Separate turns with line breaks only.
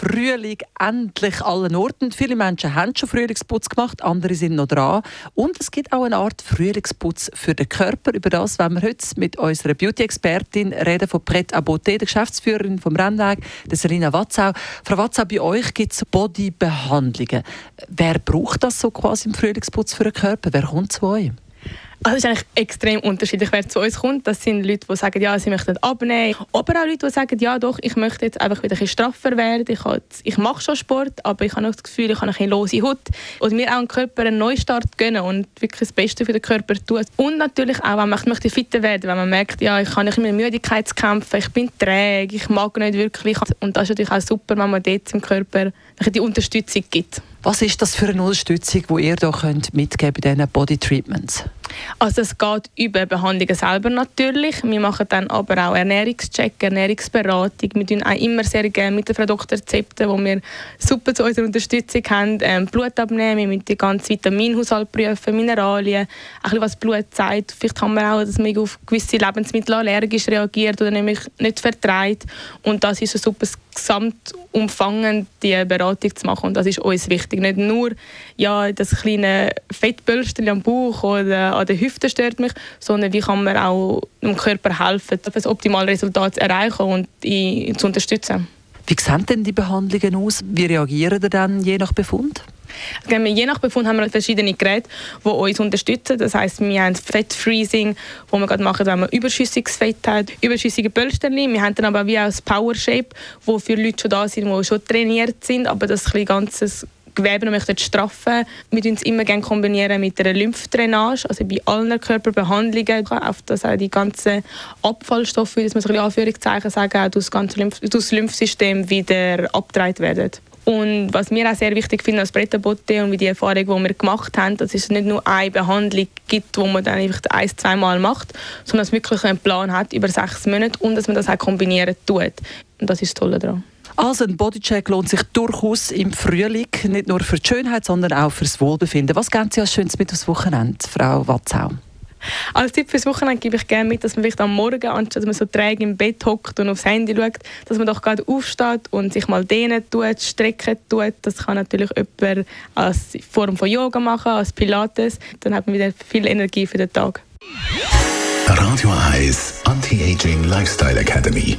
Frühling endlich allen Orten. Viele Menschen haben schon Frühlingsputz gemacht, andere sind noch dran. Und es gibt auch eine Art Frühlingsputz für den Körper. Über das wollen wir heute mit unserer Beauty-Expertin reden von Pret Beauté, der Geschäftsführerin vom Rennweg, der Selina Watzau. Frau Watzau, bei euch gibt es Bodybehandlungen. Wer braucht das so quasi im Frühlingsputz für den Körper? Wer kommt zu euch?
Also es ist eigentlich extrem unterschiedlich, wer zu uns kommt. Das sind Leute, die sagen, ja, sie möchten abnehmen. Aber auch Leute, die sagen, ja doch, ich möchte jetzt einfach wieder ein bisschen straffer werden. Ich, jetzt, ich mache schon Sport, aber ich habe noch das Gefühl, ich habe ein lose Haut. Und mir auch dem Körper einen Neustart gönnen und wirklich das Beste für den Körper tun. Und natürlich auch, wenn man möchte fitter werden, wenn man merkt, ja, ich habe nicht mehr Müdigkeit zu kämpfen, ich bin träge, ich mag nicht wirklich. Und das ist natürlich auch super, wenn man dort im Körper die Unterstützung gibt.
Was ist das für eine Unterstützung, die ihr da könnt mitgeben bei diesen Body Treatments?
Also es geht über Behandlungen selber natürlich. Wir machen dann aber auch Ernährungscheck, Ernährungsberatung. Wir tun auch immer sehr gerne mit den Produktrezepten, wo wir super zu unserer Unterstützung haben, ähm, Blut abnehmen, wir müssen den ganzen Vitaminhaushalt prüfen, Mineralien, ein bisschen was Blut zeigt. Vielleicht haben wir auch, dass man auf gewisse Lebensmittel allergisch reagiert oder nämlich nicht vertreibt. Und das ist ein super gesamtumfangend die Beratung zu machen und das ist uns wichtig. Nicht nur ja, das kleine Fettbölstchen am Bauch oder an der Hüfte stört mich, sondern wie kann man auch dem Körper helfen, das optimale Resultat zu erreichen und ihn zu unterstützen.
Wie sehen denn die Behandlungen aus? Wie reagieren ihr dann je nach Befund?
Je nach Befund haben wir verschiedene Geräte, die uns unterstützen. Das heisst, wir haben Fettfreezing, wo wir gerade machen, wenn man überschüssiges Fett hat, überschüssige Pölsterchen. Wir haben dann aber wie auch das Power Shape, wo für Leute schon da sind, die schon trainiert sind, aber das ein ganzes Gewebe noch möchten straffen. Wir kombinieren es immer gerne kombinieren mit einer Lymphdrainage, also bei allen Körperbehandlungen, auf das auch die ganzen Abfallstoffe, wie man so ein Anführungszeichen sagen, auch durch das ganze Lymph das Lymphsystem wieder abgetragen werden. Und was wir auch sehr wichtig finden als Bretterbotte und wie die Erfahrung, die wir gemacht haben, dass es nicht nur eine Behandlung gibt, die man dann einfach ein, zweimal macht, sondern dass man wirklich einen Plan hat über sechs Monate und dass man das auch kombinieren tut. Und das ist das Tolle daran.
Also ein Bodycheck lohnt sich durchaus im Frühling, nicht nur für die Schönheit, sondern auch fürs Wohlbefinden. Was geben Sie als Schönes mit aufs Wochenende, Frau Watzau?
Als Tipp fürs Wochenende gebe ich gerne mit, dass man vielleicht am Morgen, anstatt dass man so träge im Bett hockt und aufs Handy schaut, dass man doch gerade aufsteht und sich mal dehnen tut, strecken tut. Das kann natürlich jemand als Form von Yoga machen, als Pilates. Dann hat man wieder viel Energie für den Tag.
Radio 1 Anti-Aging Lifestyle Academy.